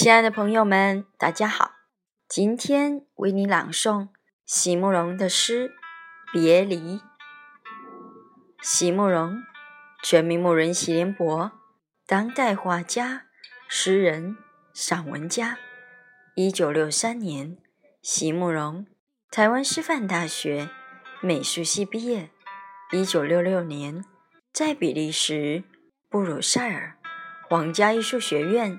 亲爱的朋友们，大家好！今天为你朗诵席慕容的诗《别离》。席慕容，全名慕人席联博，当代画家、诗人、散文家。一九六三年，席慕容台湾师范大学美术系毕业。一九六六年，在比利时布鲁塞尔皇家艺术学院。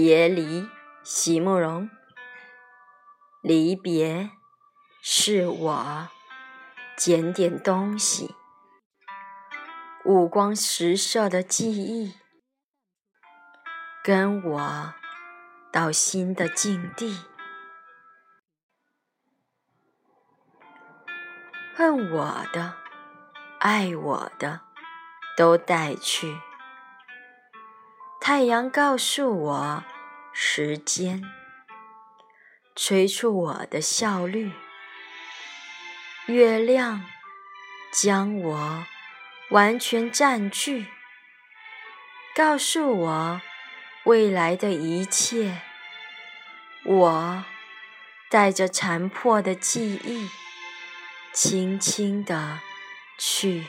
别离，席慕容。离别是我捡点东西，五光十色的记忆，跟我到新的境地。恨我的，爱我的，都带去。太阳告诉我时间，催促我的效率；月亮将我完全占据，告诉我未来的一切。我带着残破的记忆，轻轻地去。